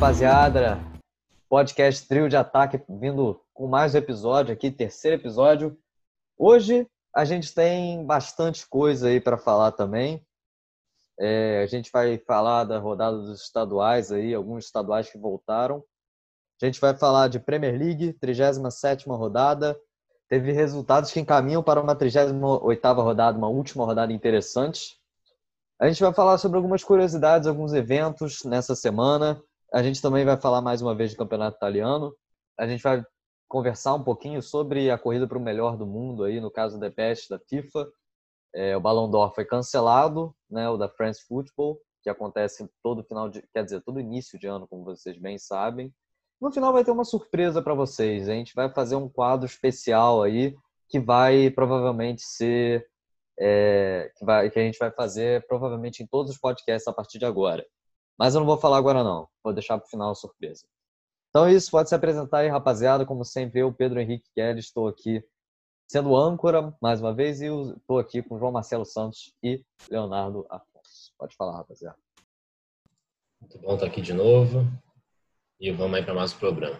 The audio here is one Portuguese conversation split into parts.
rapaziada. Podcast Trio de Ataque vindo com mais um episódio aqui, terceiro episódio. Hoje a gente tem bastante coisa aí para falar também. É, a gente vai falar da rodada dos estaduais aí, alguns estaduais que voltaram. A gente vai falar de Premier League, 37ª rodada. Teve resultados que encaminham para uma 38ª rodada, uma última rodada interessante. A gente vai falar sobre algumas curiosidades, alguns eventos nessa semana. A gente também vai falar mais uma vez do Campeonato Italiano. A gente vai conversar um pouquinho sobre a corrida para o melhor do mundo aí, no caso da PES da FIFA. É, o Ballon d'Or foi cancelado, né, o da France Football, que acontece todo final de, quer dizer, todo início de ano, como vocês bem sabem. No final vai ter uma surpresa para vocês. A gente vai fazer um quadro especial aí que vai provavelmente ser é, que, vai, que a gente vai fazer provavelmente em todos os podcasts a partir de agora. Mas eu não vou falar agora não, vou deixar para o final a surpresa. Então é isso, pode se apresentar aí, rapaziada. Como sempre, eu, Pedro Henrique Kelly, estou aqui sendo âncora mais uma vez e estou aqui com João Marcelo Santos e Leonardo Afonso. Pode falar, rapaziada. Muito bom estar aqui de novo e vamos aí para mais um programa.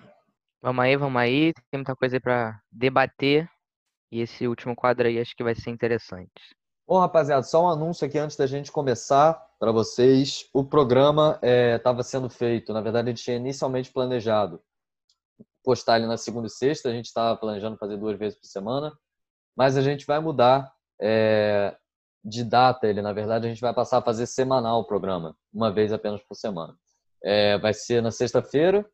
Vamos aí, vamos aí. Tem muita coisa aí para debater e esse último quadro aí acho que vai ser interessante. Bom, rapaziada, só um anúncio aqui antes da gente começar para vocês. O programa estava é, sendo feito, na verdade, a gente tinha inicialmente planejado postar ele na segunda e sexta, a gente estava planejando fazer duas vezes por semana, mas a gente vai mudar é, de data ele, na verdade, a gente vai passar a fazer semanal o programa, uma vez apenas por semana. É, vai ser na sexta-feira,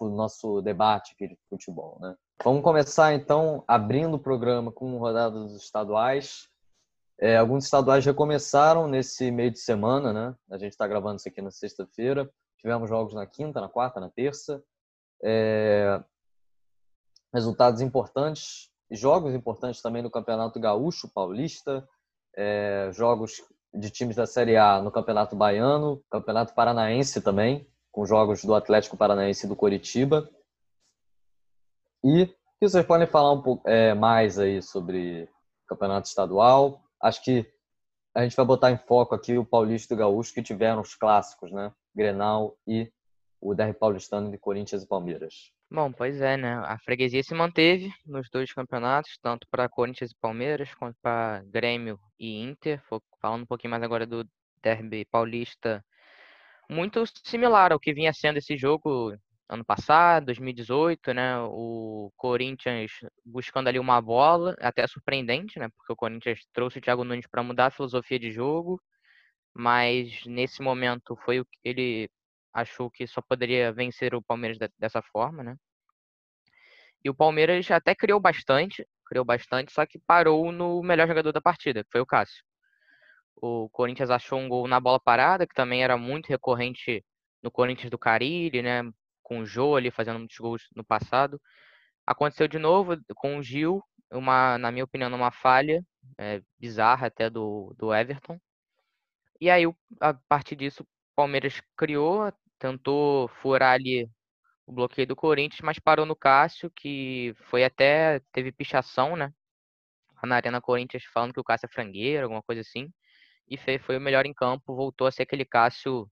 o nosso debate aqui de futebol, né? Vamos começar então abrindo o programa com rodadas estaduais. É, alguns estaduais já começaram nesse meio de semana, né? A gente está gravando isso aqui na sexta-feira. Tivemos jogos na quinta, na quarta, na terça. É... Resultados importantes, jogos importantes também no Campeonato Gaúcho, Paulista, é... jogos de times da Série A no Campeonato Baiano, Campeonato Paranaense também, com jogos do Atlético Paranaense e do Coritiba. E que vocês podem falar um pouco é, mais aí sobre campeonato estadual. Acho que a gente vai botar em foco aqui o Paulista e o Gaúcho, que tiveram os clássicos, né? Grenal e o DR Paulistano de Corinthians e Palmeiras. Bom, pois é, né? A freguesia se manteve nos dois campeonatos, tanto para Corinthians e Palmeiras, quanto para Grêmio e Inter. Falando um pouquinho mais agora do Derby Paulista, muito similar ao que vinha sendo esse jogo ano passado, 2018, né? O Corinthians buscando ali uma bola, até surpreendente, né? Porque o Corinthians trouxe o Thiago Nunes para mudar a filosofia de jogo, mas nesse momento foi o que ele achou que só poderia vencer o Palmeiras dessa forma, né? E o Palmeiras até criou bastante, criou bastante, só que parou no melhor jogador da partida, que foi o Cássio. O Corinthians achou um gol na bola parada, que também era muito recorrente no Corinthians do Carilli, né? Com o Jô ali fazendo muitos gols no passado. Aconteceu de novo com o Gil, uma, na minha opinião, uma falha é, bizarra até do, do Everton. E aí, a partir disso, o Palmeiras criou, tentou furar ali o bloqueio do Corinthians, mas parou no Cássio, que foi até, teve pichação, né? Na Arena Corinthians falando que o Cássio é frangueiro, alguma coisa assim e foi o melhor em campo, voltou a ser aquele Cássio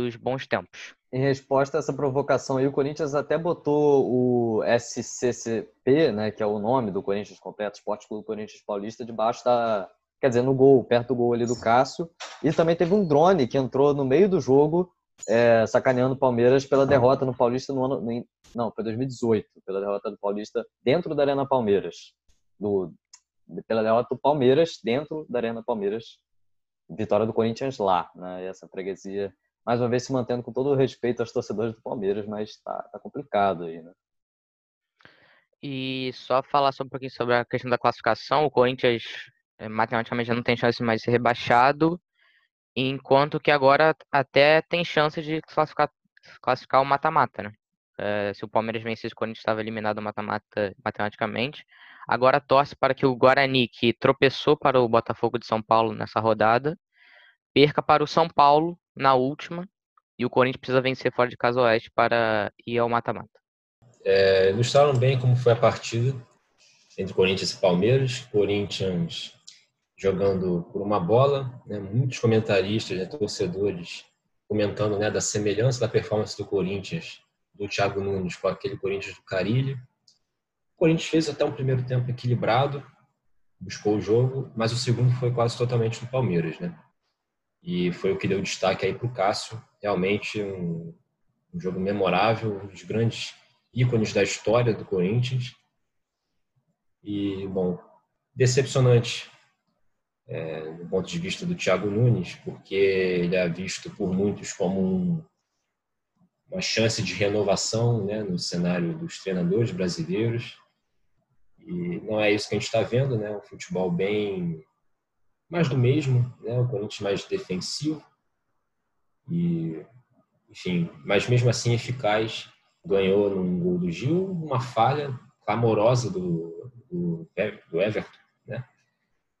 dos bons tempos. Em resposta a essa provocação aí, o Corinthians até botou o SCCP, né, que é o nome do Corinthians completo, Esporte Clube Corinthians Paulista, debaixo da, quer dizer, no gol, perto do gol ali do Cássio. E também teve um drone que entrou no meio do jogo, é, sacaneando o Palmeiras pela derrota no Paulista no ano, não, foi 2018, pela derrota do Paulista dentro da Arena Palmeiras, do, pela derrota do Palmeiras dentro da Arena Palmeiras, vitória do Corinthians lá, né? E essa freguesia mais uma vez se mantendo com todo o respeito aos torcedores do Palmeiras, mas tá, tá complicado aí, né? E só falar só um pouquinho sobre a questão da classificação, o Corinthians eh, matematicamente já não tem chance mais de ser rebaixado, enquanto que agora até tem chance de classificar, classificar o mata-mata, né? É, se o Palmeiras vencesse, o Corinthians estava eliminado do mata-mata matematicamente. Agora torce para que o Guarani, que tropeçou para o Botafogo de São Paulo nessa rodada, perca para o São Paulo na última. E o Corinthians precisa vencer fora de casa oeste para ir ao mata-mata. É, ilustraram bem como foi a partida entre Corinthians e Palmeiras. Corinthians jogando por uma bola, né? muitos comentaristas, né, torcedores comentando né, da semelhança da performance do Corinthians, do Thiago Nunes com aquele Corinthians do Carilli. O Corinthians fez até um primeiro tempo equilibrado, buscou o jogo, mas o segundo foi quase totalmente do Palmeiras, né? E foi o que deu destaque aí para o Cássio. Realmente um, um jogo memorável, um dos grandes ícones da história do Corinthians. E, bom, decepcionante é, do ponto de vista do Thiago Nunes, porque ele é visto por muitos como um, uma chance de renovação né, no cenário dos treinadores brasileiros. E não é isso que a gente está vendo, né? Um futebol bem mais do mesmo, né? O Corinthians mais defensivo e, enfim, mas mesmo assim eficaz. Ganhou num gol do Gil, uma falha clamorosa do, do, do Everton, né?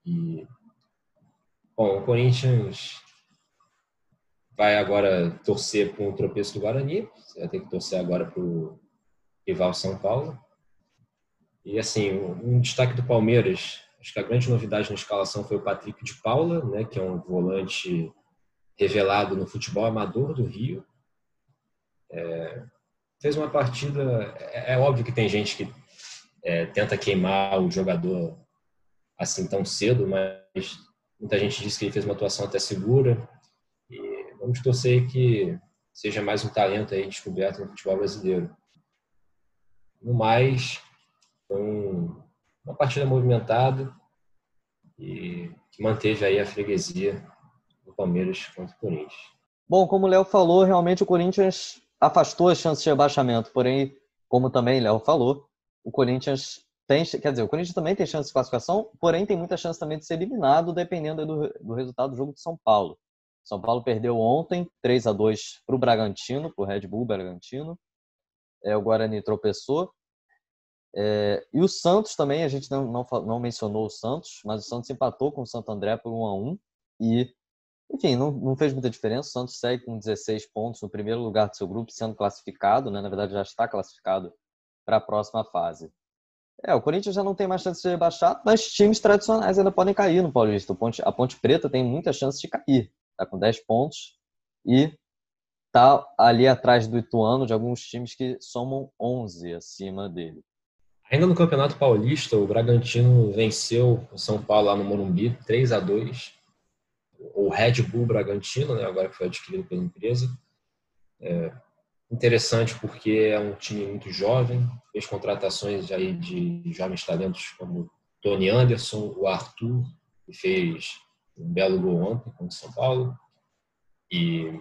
E, bom, o Corinthians vai agora torcer para um tropeço do Guarani, vai ter que torcer agora para o rival São Paulo. E assim, um destaque do Palmeiras, acho que a grande novidade na escalação foi o Patrick de Paula, né, que é um volante revelado no futebol amador do Rio. É, fez uma partida. É, é, óbvio que tem gente que é, tenta queimar o jogador assim tão cedo, mas muita gente diz que ele fez uma atuação até segura. E vamos torcer que seja mais um talento aí descoberto no futebol brasileiro. No mais, um, uma partida movimentada e que manteve aí a freguesia do Palmeiras contra o Corinthians. Bom, como o Léo falou, realmente o Corinthians afastou as chances de rebaixamento, porém, como também Léo falou, o Corinthians tem, quer dizer, o Corinthians também tem chance de classificação, porém tem muita chance também de ser eliminado dependendo do, do resultado do jogo de São Paulo. São Paulo perdeu ontem 3 a 2 para o Bragantino, para o Red Bull Bragantino. É, o Guarani tropeçou. É, e o Santos também, a gente não, não, não, mencionou o Santos, mas o Santos empatou com o Santo André por 1 a 1 e, enfim, não, não fez muita diferença. O Santos segue com 16 pontos no primeiro lugar do seu grupo, sendo classificado, né? na verdade já está classificado para a próxima fase. É, o Corinthians já não tem mais chance de rebaixar, mas times tradicionais ainda podem cair no Paulista. A Ponte Preta tem muita chance de cair, está com 10 pontos e está ali atrás do Ituano de alguns times que somam 11 acima dele. Ainda no Campeonato Paulista, o Bragantino venceu o São Paulo lá no Morumbi, 3 a 2 O Red Bull Bragantino, né, agora que foi adquirido pela empresa. É interessante porque é um time muito jovem, fez contratações aí de jovens talentos como Tony Anderson, o Arthur, que fez um belo gol ontem contra o São Paulo. E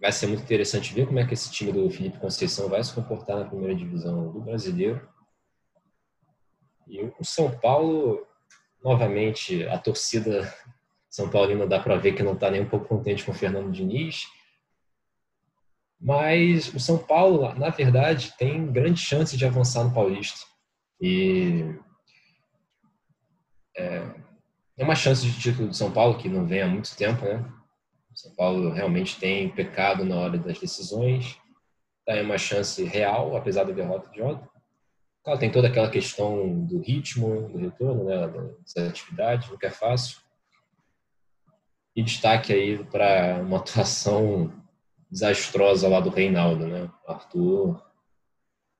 vai ser muito interessante ver como é que esse time do Felipe Conceição vai se comportar na primeira divisão do brasileiro. E o São Paulo, novamente, a torcida São Paulina dá para ver que não está nem um pouco contente com o Fernando Diniz. Mas o São Paulo, na verdade, tem grande chance de avançar no Paulista. E é, é uma chance de título do São Paulo que não vem há muito tempo, né? O São Paulo realmente tem pecado na hora das decisões. Tá uma chance real, apesar da derrota de ontem. Claro, tem toda aquela questão do ritmo, do retorno, né, das atividades, não é fácil. E destaque aí para uma atuação desastrosa lá do Reinaldo, né? O Arthur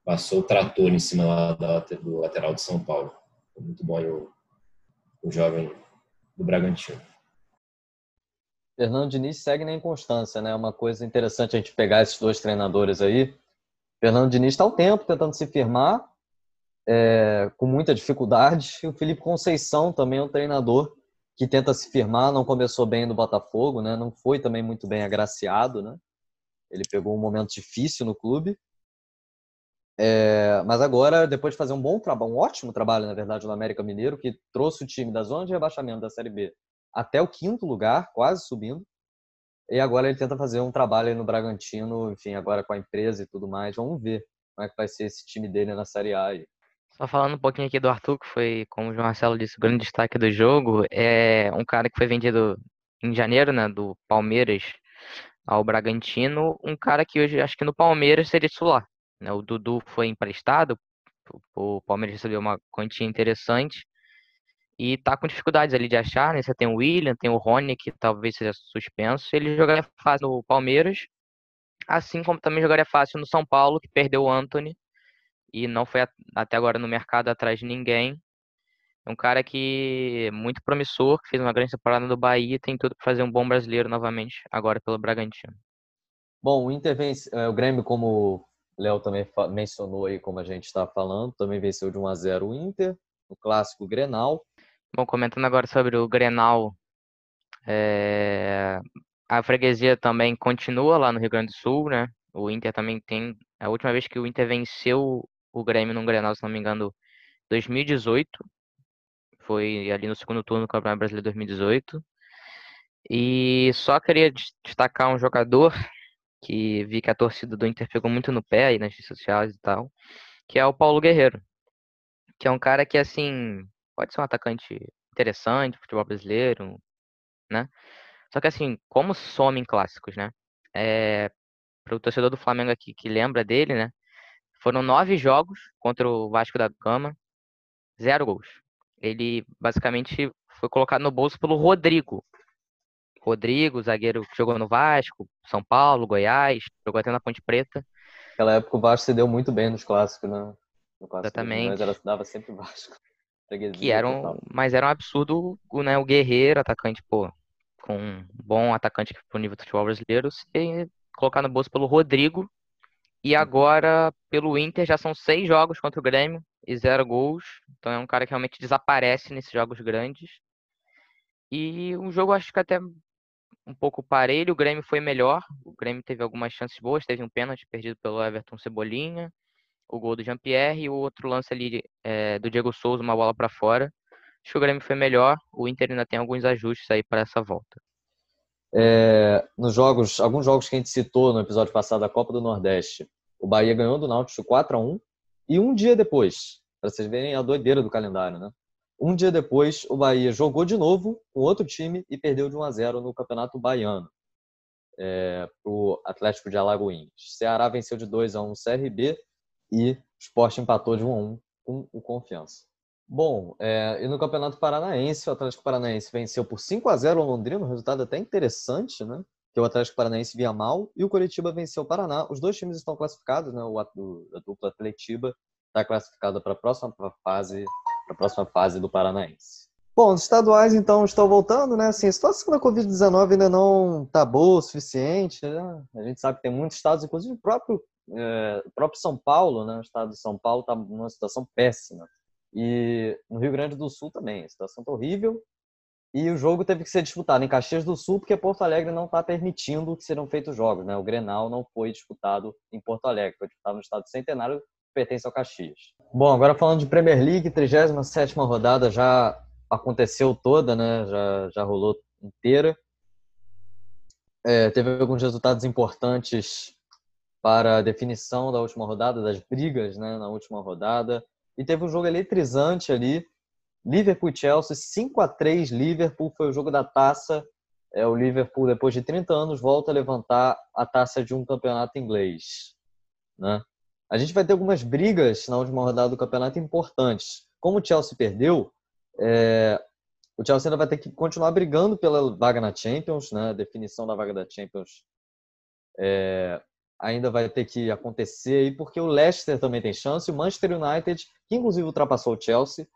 passou o trator em cima lá do lateral de São Paulo. Foi muito bom aí o, o jovem do Bragantino. Fernando Diniz segue na inconstância, né? Uma coisa interessante a gente pegar esses dois treinadores aí. Fernando Diniz está o tempo tentando se firmar, é, com muita dificuldade. O Felipe Conceição também é um treinador que tenta se firmar, não começou bem no Botafogo, né? não foi também muito bem agraciado. Né? Ele pegou um momento difícil no clube. É, mas agora, depois de fazer um bom trabalho, um ótimo trabalho, na verdade, no América Mineiro, que trouxe o time da zona de rebaixamento da Série B até o quinto lugar, quase subindo. E agora ele tenta fazer um trabalho no Bragantino, enfim, agora com a empresa e tudo mais. Vamos ver como é que vai ser esse time dele na Série A. Aí. Só falando um pouquinho aqui do Arthur, que foi, como o João Marcelo disse, o grande destaque do jogo, é um cara que foi vendido em janeiro, né, do Palmeiras ao Bragantino, um cara que hoje acho que no Palmeiras seria titular. Né? O Dudu foi emprestado, o Palmeiras recebeu uma quantia interessante E tá com dificuldades ali de achar, né? Você tem o William, tem o Rony, que talvez seja suspenso. Ele jogaria fácil no Palmeiras, assim como também jogaria fácil no São Paulo, que perdeu o Anthony e não foi até agora no mercado atrás de ninguém. É um cara que é muito promissor, que fez uma grande temporada no Bahia e tem tudo para fazer um bom brasileiro novamente, agora pelo Bragantino. Bom, o Inter vence, é, o Grêmio, como o Léo também mencionou aí, como a gente está falando, também venceu de 1 a 0 o Inter, no clássico Grenal. Bom, comentando agora sobre o Grenal, é... a freguesia também continua lá no Rio Grande do Sul, né? O Inter também tem. A última vez que o Inter venceu o Grêmio num Grenal, se não me engano, 2018. Foi ali no segundo turno do Campeonato Brasileiro 2018. E só queria destacar um jogador que vi que a torcida do Inter pegou muito no pé aí nas redes sociais e tal, que é o Paulo Guerreiro. Que é um cara que, assim, pode ser um atacante interessante, futebol brasileiro, né? Só que, assim, como some em clássicos, né? É, para o torcedor do Flamengo aqui que lembra dele, né? Foram nove jogos contra o Vasco da Gama, zero gols. Ele basicamente foi colocado no bolso pelo Rodrigo. Rodrigo, zagueiro que jogou no Vasco, São Paulo, Goiás, jogou até na Ponte Preta. Naquela época o Vasco se deu muito bem nos clássicos, né? No clássico Exatamente. Mas ela dava sempre Vasco. Que era um, mas era um absurdo né, o Guerreiro, atacante, pô, com um bom atacante pro nível do futebol brasileiro, ser colocado no bolso pelo Rodrigo, e agora, pelo Inter, já são seis jogos contra o Grêmio e zero gols. Então é um cara que realmente desaparece nesses jogos grandes. E um jogo, acho que até um pouco parelho. O Grêmio foi melhor. O Grêmio teve algumas chances boas. Teve um pênalti perdido pelo Everton Cebolinha. O gol do Jean-Pierre e o outro lance ali é, do Diego Souza, uma bola para fora. Acho que o Grêmio foi melhor. O Inter ainda tem alguns ajustes aí para essa volta. É, nos jogos, alguns jogos que a gente citou no episódio passado da Copa do Nordeste, o Bahia ganhou do Náutico 4 a 1 e um dia depois, para vocês verem a doideira do calendário, né? Um dia depois, o Bahia jogou de novo com outro time e perdeu de 1 a 0 no Campeonato Baiano é, o Atlético de Alagoinhas. Ceará venceu de 2 a 1 o CRB e o Sport empatou de 1 a 1 com o Confiança. Bom, é, e no Campeonato Paranaense, o Atlético Paranaense venceu por 5 a 0 o Londrina, um resultado até interessante, né? Que o Atlético Paranaense via mal e o Curitiba venceu o Paraná. Os dois times estão classificados, né? O, a dupla Atletiba está classificada para a próxima fase, para a próxima fase do Paranaense. Bom, os estaduais então estão voltando, né? Assim, a situação da Covid-19 ainda não está boa o suficiente, né? A gente sabe que tem muitos estados, inclusive o próprio, é, o próprio São Paulo, né? O estado de São Paulo está numa situação péssima. E no Rio Grande do Sul também, a situação está horrível. E o jogo teve que ser disputado em Caxias do Sul, porque Porto Alegre não está permitindo que sejam feitos jogos. Né? O Grenal não foi disputado em Porto Alegre, foi disputado no estado centenário, pertence ao Caxias. Bom, agora falando de Premier League, 37 rodada já aconteceu toda, né? já, já rolou inteira. É, teve alguns resultados importantes para a definição da última rodada, das brigas né, na última rodada. E teve um jogo eletrizante ali. Liverpool e Chelsea, 5 a 3 Liverpool foi o jogo da taça. É, o Liverpool, depois de 30 anos, volta a levantar a taça de um campeonato inglês. Né? A gente vai ter algumas brigas na última rodada do campeonato importantes. Como o Chelsea perdeu, é, o Chelsea ainda vai ter que continuar brigando pela vaga na Champions, né? A definição da vaga da Champions é, ainda vai ter que acontecer aí, porque o Leicester também tem chance, o Manchester United, que inclusive ultrapassou o Chelsea,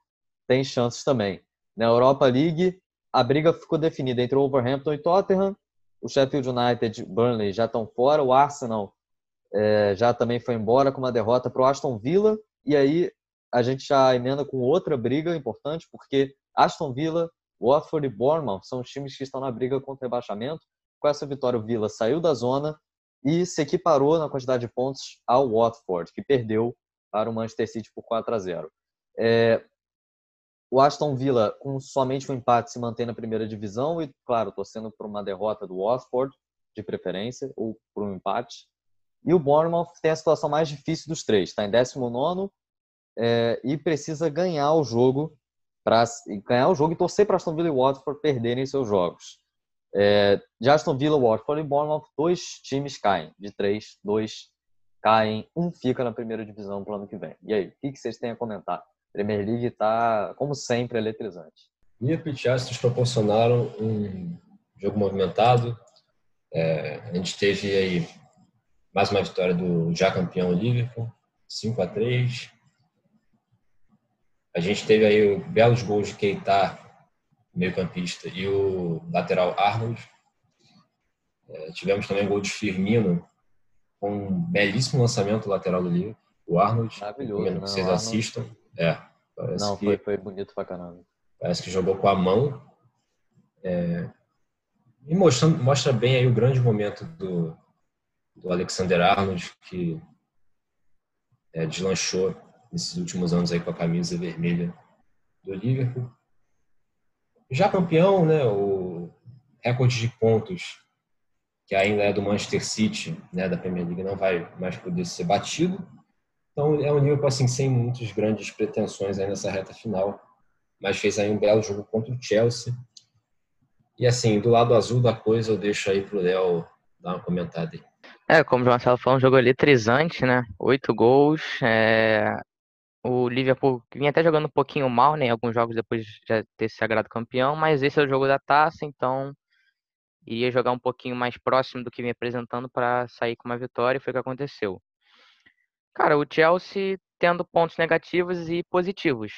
tem chances também. Na Europa League, a briga ficou definida entre o Wolverhampton e Tottenham, o Sheffield United e Burnley já estão fora, o Arsenal é, já também foi embora com uma derrota para o Aston Villa, e aí a gente já emenda com outra briga importante, porque Aston Villa, Watford e Bournemouth são os times que estão na briga contra o rebaixamento. Com essa vitória, o Villa saiu da zona e se equiparou na quantidade de pontos ao Watford, que perdeu para o Manchester City por 4 a 0. É, o Aston Villa, com somente um empate, se mantém na primeira divisão e, claro, torcendo por uma derrota do Watford, de preferência, ou por um empate. E o Bournemouth tem a situação mais difícil dos três, está em 19 é, e precisa ganhar o jogo para ganhar o jogo e torcer para Aston Villa e Watford perderem seus jogos. É, de Aston Villa, Watford e Bournemouth, dois times caem. De três, dois caem. Um fica na primeira divisão para o ano que vem. E aí, o que, vocês têm a comentar Premier League está, como sempre, eletrizante. Liverpool e nos proporcionaram um jogo movimentado. É, a gente teve aí mais uma vitória do já campeão Liverpool, 5 a 3 A gente teve aí belos gols de Keita, meio campista, e o lateral Arnold. É, tivemos também o gol de Firmino, com um belíssimo lançamento lateral do Liverpool. O Arnold, Maravilhoso, que vocês Arnold... assistam. É, não, que... foi, foi bonito pra caramba. Parece que jogou com a mão. É, e mostrando, mostra bem aí o grande momento do, do Alexander Arnold, que é, deslanchou nesses últimos anos aí com a camisa vermelha do Liverpool. Já campeão, né, o recorde de pontos que ainda é do Manchester City, né, da Premier League, não vai mais poder ser batido. Então é um Liverpool assim sem muitas grandes pretensões aí nessa reta final mas fez aí um belo jogo contra o Chelsea. E assim, do lado azul da coisa, eu deixo aí pro Léo dar uma comentada aí. É, como o Marcelo falou, um jogo eletrizante, né? Oito gols. É... O Liverpool vinha até jogando um pouquinho mal, né? Alguns jogos depois de já ter se sagrado campeão, mas esse é o jogo da taça, então iria jogar um pouquinho mais próximo do que vinha apresentando para sair com uma vitória, e foi o que aconteceu. Cara, o Chelsea tendo pontos negativos e positivos.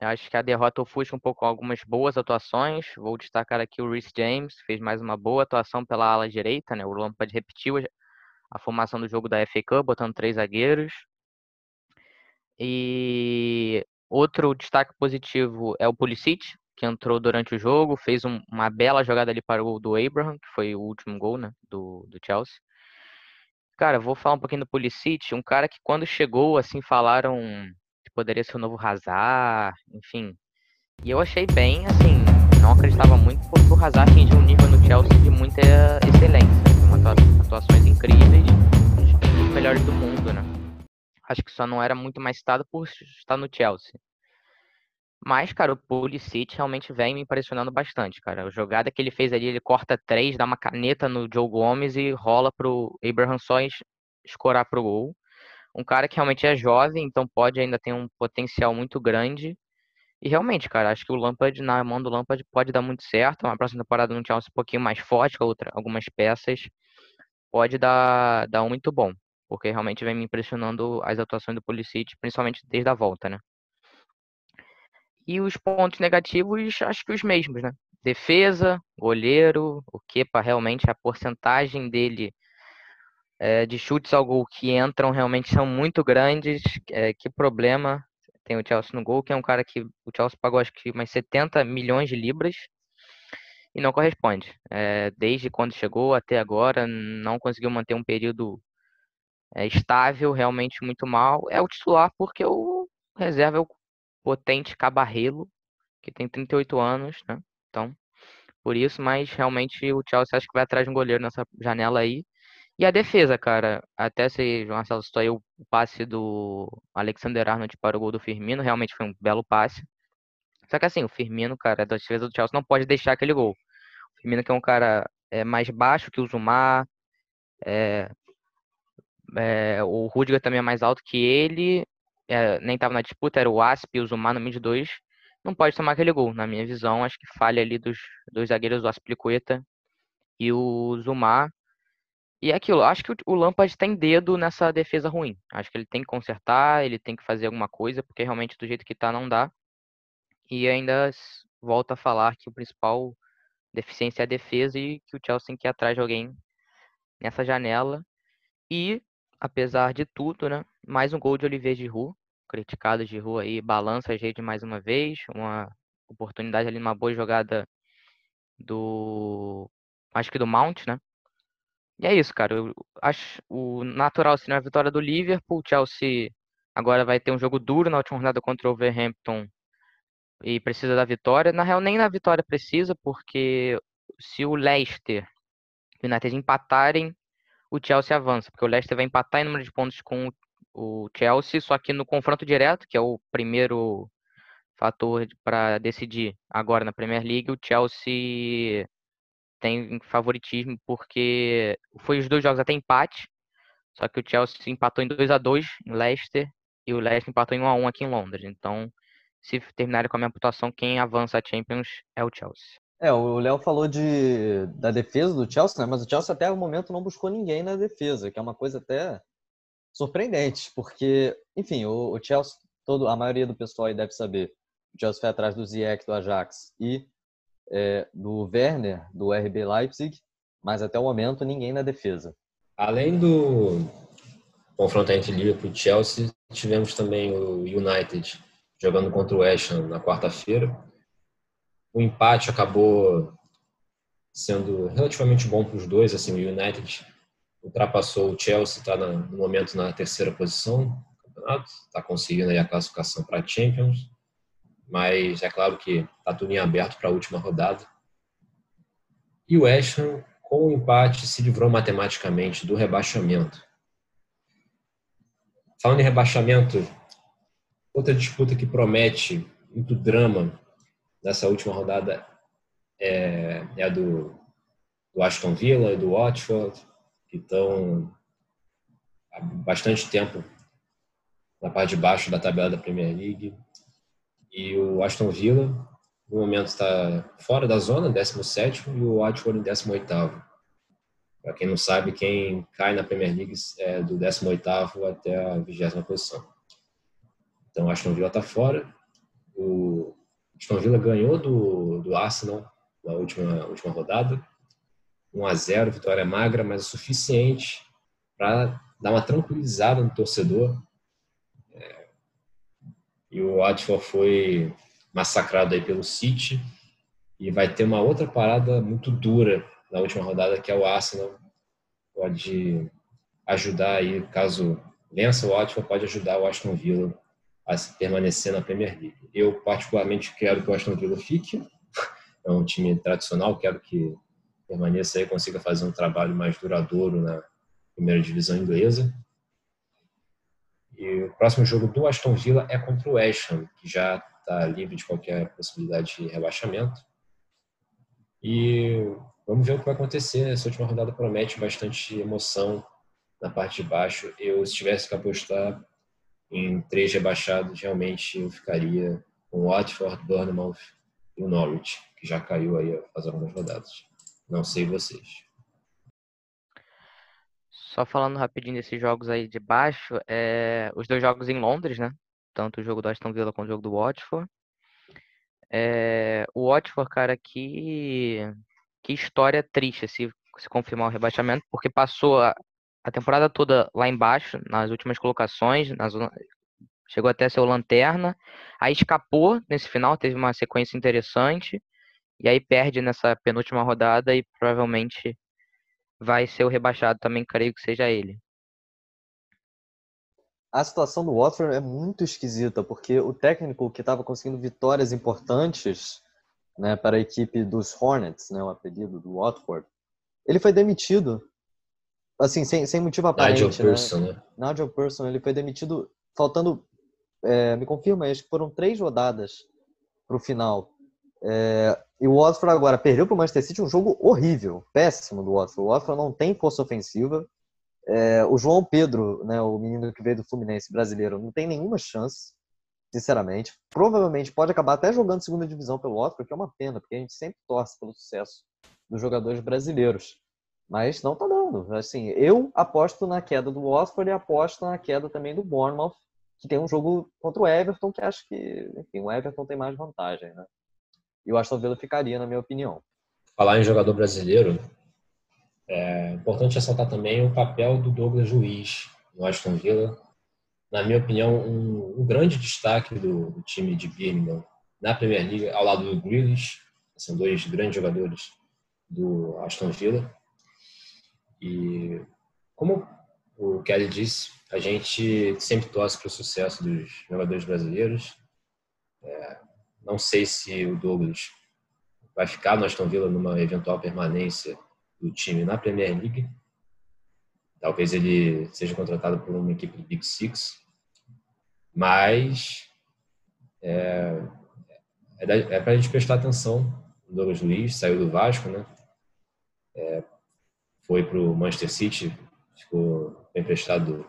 Eu acho que a derrota ofusca um pouco algumas boas atuações. Vou destacar aqui o Rhys James, fez mais uma boa atuação pela ala direita, né? O Lampard repetiu a formação do jogo da FA Cup, botando três zagueiros. E outro destaque positivo é o Pulisic, que entrou durante o jogo, fez um, uma bela jogada ali para o gol do Abraham, que foi o último gol, né, do, do Chelsea. Cara, vou falar um pouquinho do Pulisic, um cara que quando chegou, assim, falaram poderia ser o novo Hazard, enfim. E eu achei bem, assim, não acreditava muito porque o Hazard atingiu um nível no Chelsea de muita excelência, de atuações incríveis, os melhores do mundo, né? Acho que só não era muito mais citado por estar no Chelsea. Mas, cara, o Pulisic realmente vem me impressionando bastante, cara. A jogada que ele fez ali, ele corta três, dá uma caneta no Joe Gomes e rola pro Abraham só escorar pro gol um cara que realmente é jovem, então pode ainda ter um potencial muito grande. E realmente, cara, acho que o Lampard, na mão do Lampard, pode dar muito certo. Uma próxima temporada no Chelsea um pouquinho mais forte, com outra, algumas peças, pode dar, dar um muito bom. Porque realmente vem me impressionando as atuações do Pulisic, principalmente desde a volta, né? E os pontos negativos, acho que os mesmos, né? Defesa, goleiro, o Kepa realmente, a porcentagem dele é, de chutes ao gol que entram realmente são muito grandes. É, que problema tem o Chelsea no gol, que é um cara que o Chelsea pagou acho que mais 70 milhões de libras e não corresponde. É, desde quando chegou até agora, não conseguiu manter um período é, estável, realmente muito mal. É o titular porque o reserva é o potente Cabarrelo, que tem 38 anos, né? Então, por isso, mas realmente o Chelsea acho que vai atrás de um goleiro nessa janela aí. E a defesa, cara, até se João Marcelo citou aí o passe do Alexander Arnold para o gol do Firmino, realmente foi um belo passe. Só que assim, o Firmino, cara, da defesa do Chelsea não pode deixar aquele gol. O Firmino que é um cara é, mais baixo que o Zumar, é, é, o Rudiger também é mais alto que ele, é, nem estava na disputa, era o Asp e o Zumar no mid 2. Não pode tomar aquele gol, na minha visão, acho que falha ali dos dois zagueiros, o Aspilicueta e o Zumar. E é aquilo, acho que o Lampard tem dedo nessa defesa ruim. Acho que ele tem que consertar, ele tem que fazer alguma coisa, porque realmente do jeito que tá não dá. E ainda volta a falar que o principal deficiência é a defesa e que o Chelsea tem que ir atrás de alguém nessa janela. E, apesar de tudo, né, mais um gol de Olivier Giroud, criticado Giroud aí, balança a rede mais uma vez, uma oportunidade ali numa boa jogada do acho que do Mount, né? E é isso, cara. Eu acho o natural seria a vitória do Liverpool. O Chelsea agora vai ter um jogo duro na última rodada contra o Wolverhampton e precisa da vitória. Na real, nem na vitória precisa, porque se o Leicester e o United empatarem, o Chelsea avança, porque o Leicester vai empatar em número de pontos com o Chelsea, só que no confronto direto, que é o primeiro fator para decidir agora na Premier League, o Chelsea tem favoritismo porque foi os dois jogos até empate, só que o Chelsea empatou em 2 a 2 em Leicester e o Leicester empatou em 1 a 1 aqui em Londres. Então, se terminarem com a minha pontuação, quem avança a Champions é o Chelsea. É, o Léo falou de, da defesa do Chelsea, né? mas o Chelsea até o momento não buscou ninguém na defesa, que é uma coisa até surpreendente, porque, enfim, o, o Chelsea, todo, a maioria do pessoal aí deve saber, o Chelsea foi atrás do Ziyech, do Ajax e é, do Werner, do RB Leipzig, mas até o momento ninguém na defesa. Além do confronto entre Liverpool e Chelsea, tivemos também o United jogando contra o West Ham na quarta-feira. O empate acabou sendo relativamente bom para os dois. Assim, o United ultrapassou o Chelsea, está no momento na terceira posição do campeonato, está conseguindo a classificação para a Champions. Mas é claro que está tudo em aberto para a última rodada. E o West Ham, com o empate, se livrou matematicamente do rebaixamento. Falando em rebaixamento, outra disputa que promete muito drama nessa última rodada é, é a do, do Aston Villa e do Watford, que estão há bastante tempo na parte de baixo da tabela da Premier League. E o Aston Villa, no momento, está fora da zona, 17, e o Watford em 18. Para quem não sabe, quem cai na Premier League é do 18 até a 20 posição. Então, o Aston Villa está fora. O Aston Villa ganhou do, do Arsenal na última, última rodada. 1 a 0 vitória magra, mas o suficiente para dar uma tranquilizada no torcedor. É, e o Watford foi massacrado aí pelo City e vai ter uma outra parada muito dura na última rodada, que é o Arsenal. Pode ajudar aí, caso vença o Watford, pode ajudar o Aston Villa a permanecer na Premier League. Eu, particularmente, quero que o Aston Villa fique. É um time tradicional, quero que permaneça aí, consiga fazer um trabalho mais duradouro na primeira divisão inglesa. E o próximo jogo do Aston Villa é contra o West Ham, que já está livre de qualquer possibilidade de rebaixamento. E Vamos ver o que vai acontecer. Essa última rodada promete bastante emoção na parte de baixo. Eu, se tivesse que apostar em três rebaixados, realmente eu ficaria com o Watford, Bournemouth e o Norwich, que já caiu aí faz algumas rodadas. Não sei vocês. Só falando rapidinho desses jogos aí de baixo, é... os dois jogos em Londres, né? Tanto o jogo do Aston Villa quanto o jogo do Watford. É... O Watford, cara, que que história triste se, se confirmar o rebaixamento, porque passou a temporada toda lá embaixo, nas últimas colocações, na zona, chegou até ser o lanterna, aí escapou nesse final, teve uma sequência interessante, e aí perde nessa penúltima rodada e provavelmente vai ser o rebaixado também, creio que seja ele. A situação do Watford é muito esquisita, porque o técnico que estava conseguindo vitórias importantes né, para a equipe dos Hornets, né, o apelido do Watford, ele foi demitido, assim, sem, sem motivo aparente. Nigel né? Pearson, né? Nigel Pearson, ele foi demitido faltando, é, me confirma, acho que foram três rodadas para o final. É, e o Watford agora perdeu para o Manchester City um jogo horrível, péssimo do Watford. O Watford não tem força ofensiva. É, o João Pedro, né, o menino que veio do Fluminense brasileiro, não tem nenhuma chance sinceramente. Provavelmente pode acabar até jogando segunda divisão pelo Watford, que é uma pena, porque a gente sempre torce pelo sucesso dos jogadores brasileiros. Mas não tá dando. Assim, eu aposto na queda do Watford e aposto na queda também do Bournemouth, que tem um jogo contra o Everton, que acho que, enfim, o Everton tem mais vantagem, né? E o Aston Villa ficaria, na minha opinião. Falar em jogador brasileiro, é importante ressaltar também o papel do Douglas Luiz no Aston Villa, na minha opinião, um, um grande destaque do, do, time de Birmingham na Premier League, ao lado do Grealish, são dois grandes jogadores do Aston Villa. E como o Kelly disse, a gente sempre torce para o sucesso dos jogadores brasileiros. É, não sei se o Douglas vai ficar no Aston Villa numa eventual permanência do time na Premier League. Talvez ele seja contratado por uma equipe do Big Six. Mas é, é, é para a gente prestar atenção. O Douglas Luiz saiu do Vasco, né? É, foi para o Manchester City, ficou emprestado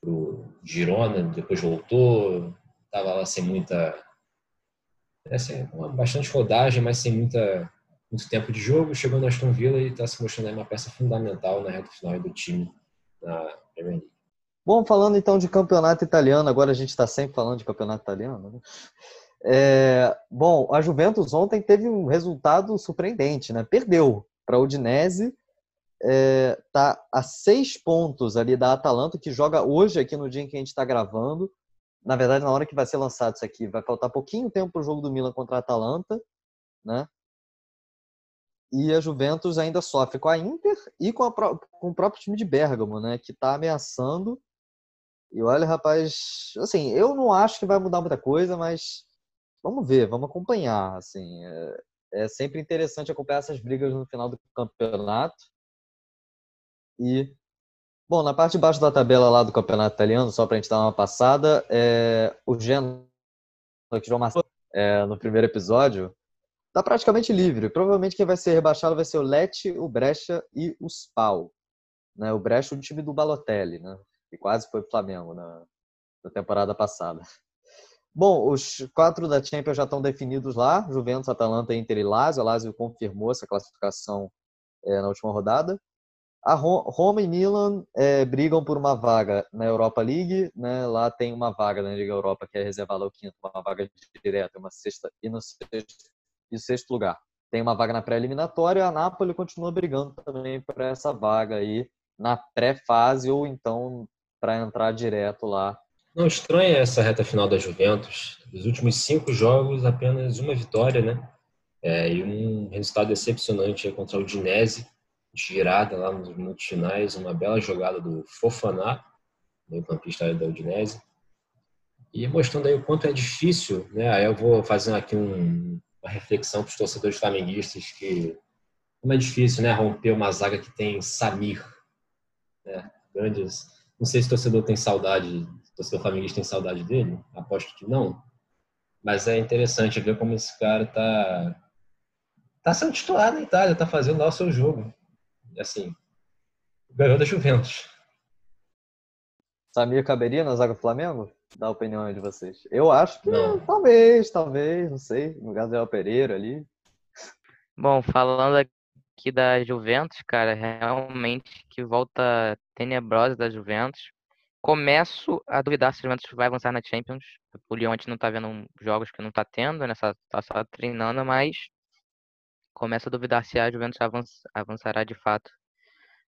para o Girona, depois voltou, estava lá sem muita uma bastante rodagem, mas sem muita, muito tempo de jogo. Chegou no Aston Villa e está se mostrando uma peça fundamental na reta final do time na Premier League. Bom, falando então de campeonato italiano, agora a gente está sempre falando de campeonato italiano, né? É, bom, a Juventus ontem teve um resultado surpreendente, né? Perdeu para a Udinese, é, tá a seis pontos ali da Atalanta, que joga hoje aqui no dia em que a gente está gravando. Na verdade, na hora que vai ser lançado isso aqui, vai faltar pouquinho tempo para o jogo do Milan contra a Atalanta, né? E a Juventus ainda sofre com a Inter e com, a, com o próprio time de Bergamo, né? Que está ameaçando. E olha, rapaz, assim, eu não acho que vai mudar muita coisa, mas vamos ver, vamos acompanhar. Assim, é, é sempre interessante acompanhar essas brigas no final do campeonato. E, bom, na parte de baixo da tabela lá do campeonato italiano, só para a gente dar uma passada, é, o Genoa, que João Marcelo, é, no primeiro episódio, está praticamente livre. Provavelmente quem vai ser rebaixado vai ser o Lecce, o Brecha e o Spal. Né? O Brecha, o time do Balotelli, né? que quase foi Flamengo na, na temporada passada. Bom, os quatro da Champions já estão definidos lá: Juventus, Atalanta, Inter e Lazio. A Lazio confirmou essa classificação é, na última rodada. A Roma e Milan é, brigam por uma vaga na Europa League. Né? Lá tem uma vaga na Liga Europa que é reservada ao quinto, uma vaga direta, uma sexta e no sexto, e sexto lugar. Tem uma vaga na pré-eliminatória. A Napoli continua brigando também para essa vaga aí na pré-fase ou então para entrar direto lá não estranha essa reta final da Juventus. Os últimos cinco jogos, apenas uma vitória, né? É, e um resultado decepcionante contra o Udinese, girada lá nos minutos finais, uma bela jogada do Fofaná, meio campista da Udinese. E mostrando aí o quanto é difícil, né? Aí eu vou fazer aqui um, uma reflexão para os torcedores flamenguistas que como é difícil, né? Romper uma zaga que tem Samir, né? Grandes. Não sei se o torcedor tem saudade torcedor flamenguista tem saudade dele? Aposto que não. Mas é interessante ver como esse cara tá tá sendo titular na Itália, tá fazendo lá o seu jogo. Assim, ganhou da Juventus. Samir caberia na zaga do Flamengo? Dá a opinião de vocês. Eu acho que não. talvez, talvez, não sei. No Gabriel Pereira ali. Bom, falando aqui da Juventus, cara, realmente que volta tenebrosa da Juventus começo a duvidar se o Juventus vai avançar na Champions. O Lyon a gente não tá vendo jogos que não tá tendo, né? Só, tá só treinando, mas começa a duvidar se a Juventus avançará de fato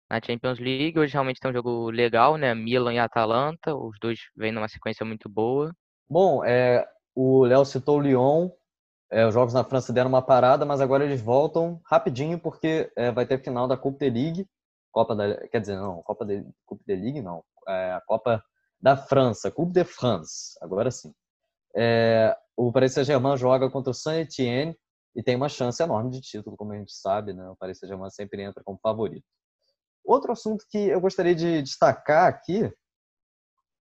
na Champions League. Hoje realmente tem um jogo legal, né? Milan e Atalanta, os dois vêm numa sequência muito boa. Bom, é, o Léo citou o Lyon. É, os jogos na França deram uma parada, mas agora eles voltam rapidinho porque é, vai ter final da Coupe de League. Copa da, quer dizer, não, Copa de, Coupe de League não é, a Copa da França, Coupe de France, agora sim. É, o Paris Saint-Germain joga contra o Saint-Etienne e tem uma chance enorme de título, como a gente sabe, né? O Paris Saint-Germain sempre entra como favorito. Outro assunto que eu gostaria de destacar aqui,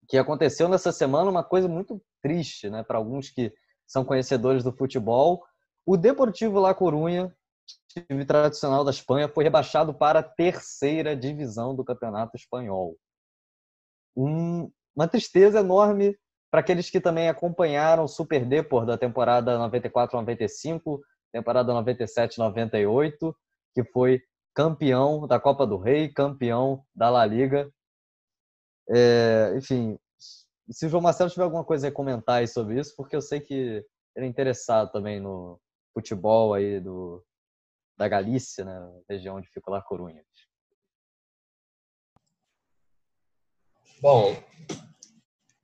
que aconteceu nessa semana, uma coisa muito triste, né, para alguns que são conhecedores do futebol. O Deportivo La Coruña, time tradicional da Espanha, foi rebaixado para a terceira divisão do Campeonato Espanhol um, uma tristeza enorme para aqueles que também acompanharam o Super Depor da temporada 94-95, temporada 97-98, que foi campeão da Copa do Rei, campeão da La Liga. É, enfim, se o João Marcelo tiver alguma coisa a comentar sobre isso, porque eu sei que ele é interessado também no futebol aí do, da Galícia, né, região onde fica lá Corunha. Bom,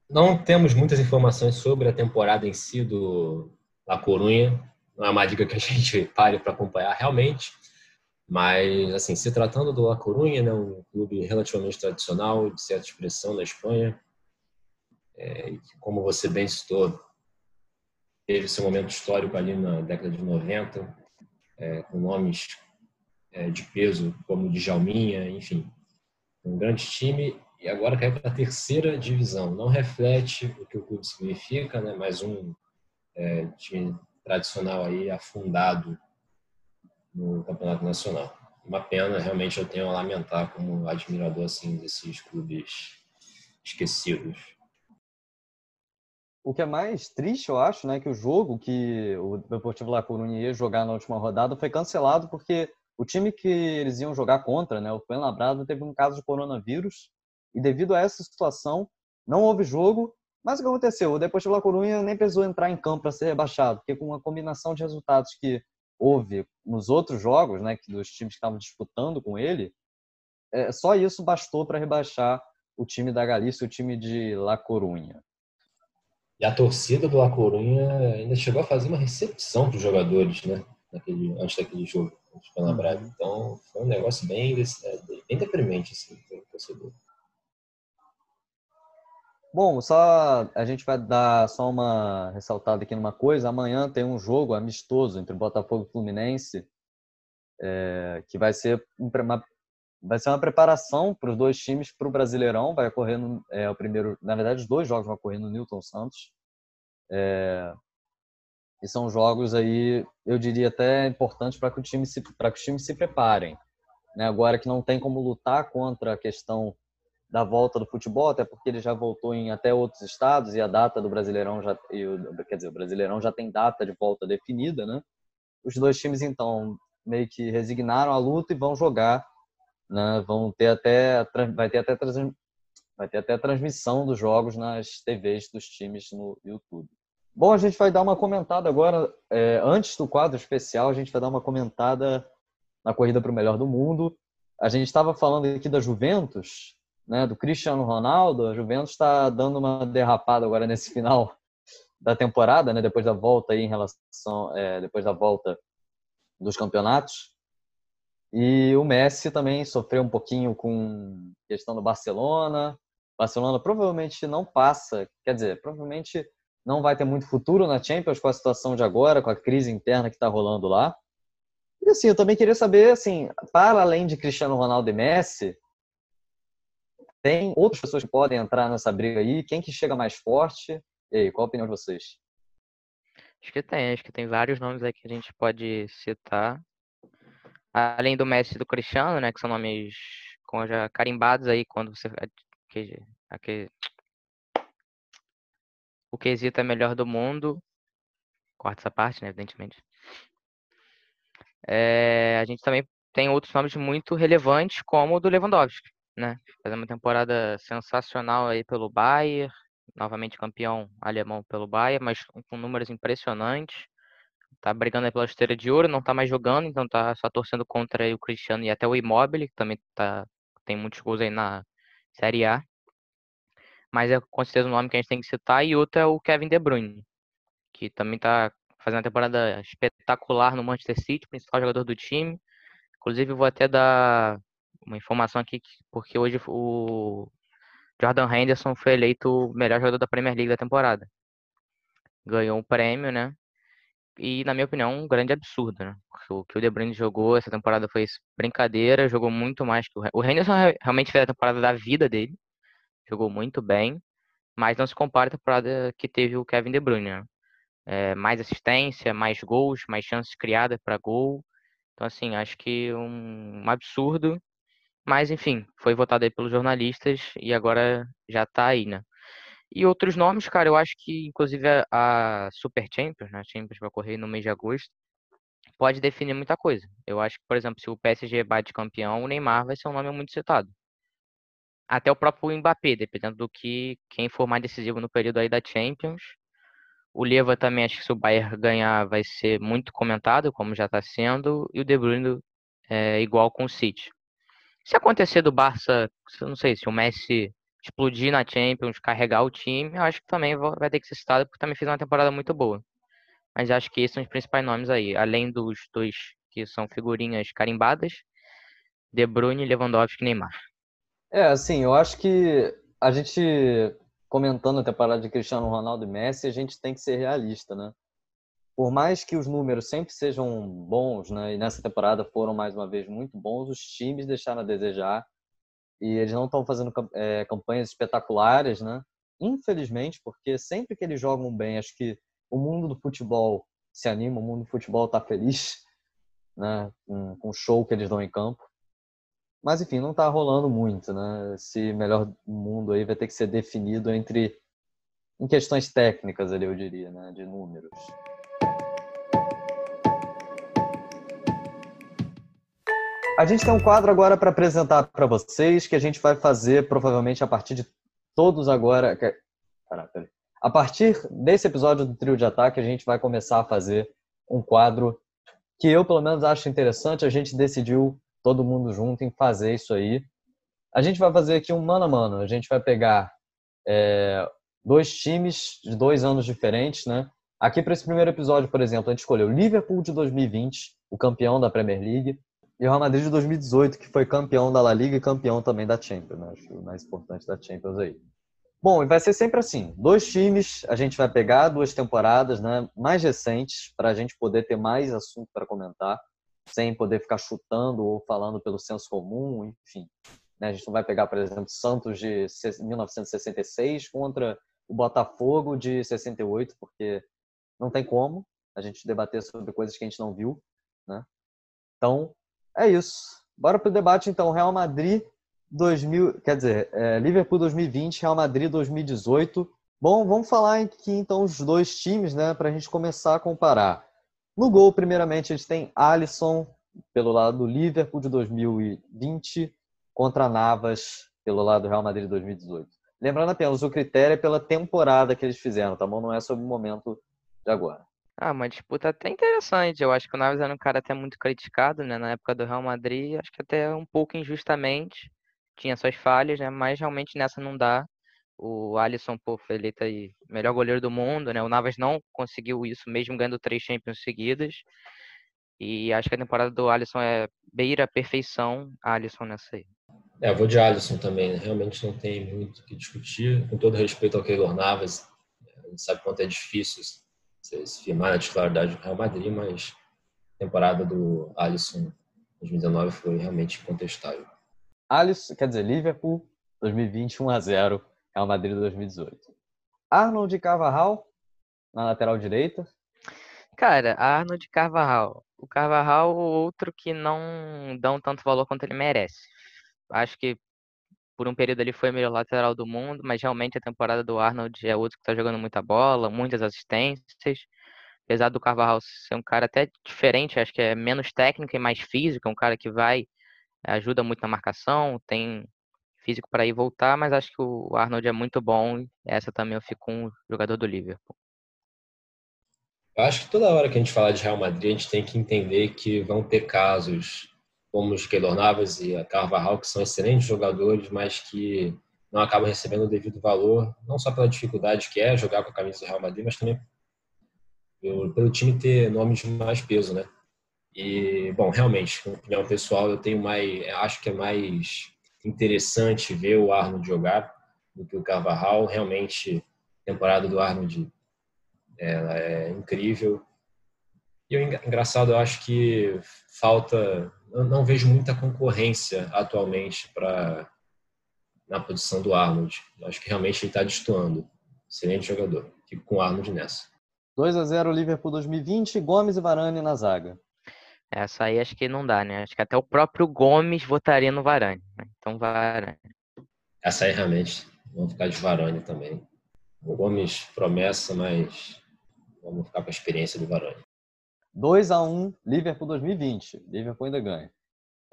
não temos muitas informações sobre a temporada em si do La Corunha. Não é uma dica que a gente pare para acompanhar realmente. Mas, assim, se tratando do La Corunha, né, um clube relativamente tradicional, de certa expressão na Espanha, é, como você bem citou, teve seu momento histórico ali na década de 90, é, com nomes é, de peso como Djalminha, enfim, um grande time e agora caiu para a terceira divisão. Não reflete o que o clube significa, né? mais um é, time tradicional aí afundado no campeonato nacional. Uma pena, realmente eu tenho a lamentar como admirador assim desses clubes esquecidos. o que é mais triste, eu acho, né, que o jogo que o Deportivo La Coruña ia jogar na última rodada foi cancelado porque o time que eles iam jogar contra, né, o Fuenlabrada, teve um caso de coronavírus e devido a essa situação não houve jogo. Mas o que aconteceu? O Deportivo La Coruña nem precisou entrar em campo para ser rebaixado, porque com uma combinação de resultados que houve nos outros jogos, né, que dos times que estavam disputando com ele, é, só isso bastou para rebaixar o time da Galícia, o time de La Coruña. E a torcida do La Coruña ainda chegou a fazer uma recepção para os jogadores, né? Naquele, antes daquele jogo, antes de uhum. Então, foi um negócio bem, bem deprimente, assim, para o torcedor. Bom, só a gente vai dar só uma ressaltada aqui numa coisa. Amanhã tem um jogo amistoso entre Botafogo e Fluminense, é, que vai ser uma, vai ser uma preparação para os dois times para o Brasileirão. Vai ocorrer no, é, o primeiro, na verdade, os dois jogos vão ocorrer no Newton Santos. É, e são jogos aí, eu diria até importantes para que o time se para que os times se preparem. Né? Agora que não tem como lutar contra a questão da volta do futebol, até porque ele já voltou em até outros estados e a data do Brasileirão já quer dizer, o Brasileirão já tem data de volta definida, né? Os dois times então meio que resignaram a luta e vão jogar né? Vão ter até vai ter até vai ter até transmissão dos jogos nas TVs dos times no YouTube. Bom, a gente vai dar uma comentada agora é, antes do quadro especial, a gente vai dar uma comentada na corrida para o melhor do mundo. A gente estava falando aqui da Juventus, né, do Cristiano Ronaldo. A Juventus está dando uma derrapada agora nesse final da temporada, né, depois da volta aí em relação, é, depois da volta dos campeonatos. E o Messi também sofreu um pouquinho com questão do Barcelona. Barcelona provavelmente não passa, quer dizer, provavelmente não vai ter muito futuro na Champions com a situação de agora, com a crise interna que está rolando lá. E assim, eu também queria saber, assim, para além de Cristiano Ronaldo e Messi, tem outras pessoas que podem entrar nessa briga aí? Quem que chega mais forte? E aí, qual a opinião de vocês? Acho que tem, acho que tem vários nomes aí que a gente pode citar além do Messi e do Cristiano, né, que são nomes com já carimbados aí quando você que, aquele, o quesito é melhor do mundo. Corta essa parte, né, evidentemente. É, a gente também tem outros nomes muito relevantes, como o do Lewandowski, né? Fazendo uma temporada sensacional aí pelo Bayern, novamente campeão alemão pelo Bayern, mas com números impressionantes tá brigando pela esteira de ouro, não tá mais jogando, então tá só torcendo contra o Cristiano e até o Immobile, que também tá, tem muitos gols aí na Série A. Mas é com certeza um nome que a gente tem que citar. E outro é o Kevin De Bruyne, que também tá fazendo uma temporada espetacular no Manchester City, principal jogador do time. Inclusive, vou até dar uma informação aqui, porque hoje o Jordan Henderson foi eleito o melhor jogador da Premier League da temporada. Ganhou um prêmio, né? e, na minha opinião, um grande absurdo, né? Porque o que o De Bruyne jogou essa temporada foi brincadeira, jogou muito mais que o O Henderson realmente fez a temporada da vida dele, jogou muito bem, mas não se compara à temporada que teve o Kevin De Bruyne, né? É, mais assistência, mais gols, mais chances criadas para gol. Então, assim, acho que um, um absurdo. Mas, enfim, foi votado aí pelos jornalistas e agora já está aí, né? E outros nomes, cara, eu acho que inclusive a Super Champions, né, a Champions vai ocorrer no mês de agosto, pode definir muita coisa. Eu acho que, por exemplo, se o PSG bate campeão, o Neymar vai ser um nome muito citado. Até o próprio Mbappé, dependendo do que quem for mais decisivo no período aí da Champions. O Leva também, acho que se o Bayern ganhar, vai ser muito comentado, como já está sendo. E o De Bruyne é igual com o City. Se acontecer do Barça, não sei, se o Messi explodir na Champions, carregar o time, eu acho que também vai ter que ser citado porque também fez uma temporada muito boa. Mas acho que esses são os principais nomes aí, além dos dois que são figurinhas carimbadas, De Bruyne, Lewandowski e Neymar. É, assim, eu acho que a gente comentando a temporada de Cristiano Ronaldo e Messi, a gente tem que ser realista, né? Por mais que os números sempre sejam bons, né, e nessa temporada foram mais uma vez muito bons, os times deixaram a desejar e eles não estão fazendo é, campanhas espetaculares, né? Infelizmente, porque sempre que eles jogam bem, acho que o mundo do futebol se anima, o mundo do futebol está feliz, né? Com, o show que eles dão em campo. Mas enfim, não está rolando muito, né? Esse melhor mundo aí vai ter que ser definido entre em questões técnicas ali, eu diria, né, de números. A gente tem um quadro agora para apresentar para vocês que a gente vai fazer provavelmente a partir de todos agora. Caraca, a partir desse episódio do Trio de Ataque, a gente vai começar a fazer um quadro que eu, pelo menos, acho interessante. A gente decidiu, todo mundo junto, em fazer isso aí. A gente vai fazer aqui um mano a mano. A gente vai pegar é, dois times de dois anos diferentes, né? Aqui para esse primeiro episódio, por exemplo, a gente escolheu o Liverpool de 2020, o campeão da Premier League, e o Real Madrid de 2018, que foi campeão da La Liga e campeão também da Champions, né? acho o mais importante da Champions aí. Bom, e vai ser sempre assim, dois times, a gente vai pegar duas temporadas né, mais recentes para a gente poder ter mais assunto para comentar, sem poder ficar chutando ou falando pelo senso comum, enfim. Né? A gente não vai pegar, por exemplo, Santos de 1966 contra o Botafogo de 68, porque não tem como a gente debater sobre coisas que a gente não viu, né? Então, é isso. Bora pro debate então. Real Madrid 2000, quer dizer, é, Liverpool 2020, Real Madrid 2018. Bom, vamos falar aqui então os dois times, né, para a gente começar a comparar. No gol, primeiramente, eles têm Alisson pelo lado do Liverpool de 2020 contra Navas pelo lado do Real Madrid de 2018. Lembrando apenas, o critério é pela temporada que eles fizeram, tá bom? Não é sobre o momento de agora. Ah, uma disputa até interessante. Eu acho que o Naves era um cara até muito criticado, né? Na época do Real Madrid, acho que até um pouco injustamente. Tinha suas falhas, né? Mas realmente nessa não dá. O Alisson, pô, foi eleito aí melhor goleiro do mundo, né? O Navas não conseguiu isso, mesmo ganhando três Champions seguidas. E acho que a temporada do Alisson é beira a perfeição, Alisson nessa aí. É, eu vou de Alisson também. Né? Realmente não tem muito o que discutir. Com todo respeito ao Keylor Navas, a gente sabe quanto é difícil se firmar na titularidade do Real Madrid, mas a temporada do Alisson 2019 foi realmente incontestável. Alisson, quer dizer, Liverpool 2020 1 a 0, Real Madrid 2018. Arnold Carvajal na lateral direita. Cara, Arnold Carvajal. O Carvajal, outro que não dão tanto valor quanto ele merece. Acho que por um período ele foi melhor lateral do mundo, mas realmente a temporada do Arnold é outro que está jogando muita bola, muitas assistências. Apesar do Carvalho ser um cara até diferente, acho que é menos técnico e mais físico, é um cara que vai, ajuda muito na marcação, tem físico para ir voltar, mas acho que o Arnold é muito bom. Essa também eu fico com o jogador do Liverpool. Eu acho que toda hora que a gente fala de Real Madrid, a gente tem que entender que vão ter casos como os Keylor Navas e a Carvajal, que são excelentes jogadores, mas que não acabam recebendo o devido valor, não só pela dificuldade que é jogar com a camisa do Real Madrid, mas também pelo, time ter nomes de mais peso, né? E, bom, realmente, com opinião pessoal, eu tenho mais, acho que é mais interessante ver o Arnold jogar do que o Carvajal. Realmente, a temporada do Arnold é, é incrível. E o engraçado, eu acho que falta eu não vejo muita concorrência atualmente para na posição do Arnold. Eu acho que realmente ele está destoando. Excelente jogador. Fico com o Arnold nessa. 2 a 0 Liverpool 2020, Gomes e Varane na zaga. Essa aí acho que não dá, né? Acho que até o próprio Gomes votaria no Varane. Né? Então Varane. Essa aí realmente, vamos ficar de Varane também. O Gomes promessa, mas vamos ficar com a experiência do Varane. 2 a 1 Liverpool 2020. Liverpool ainda ganha.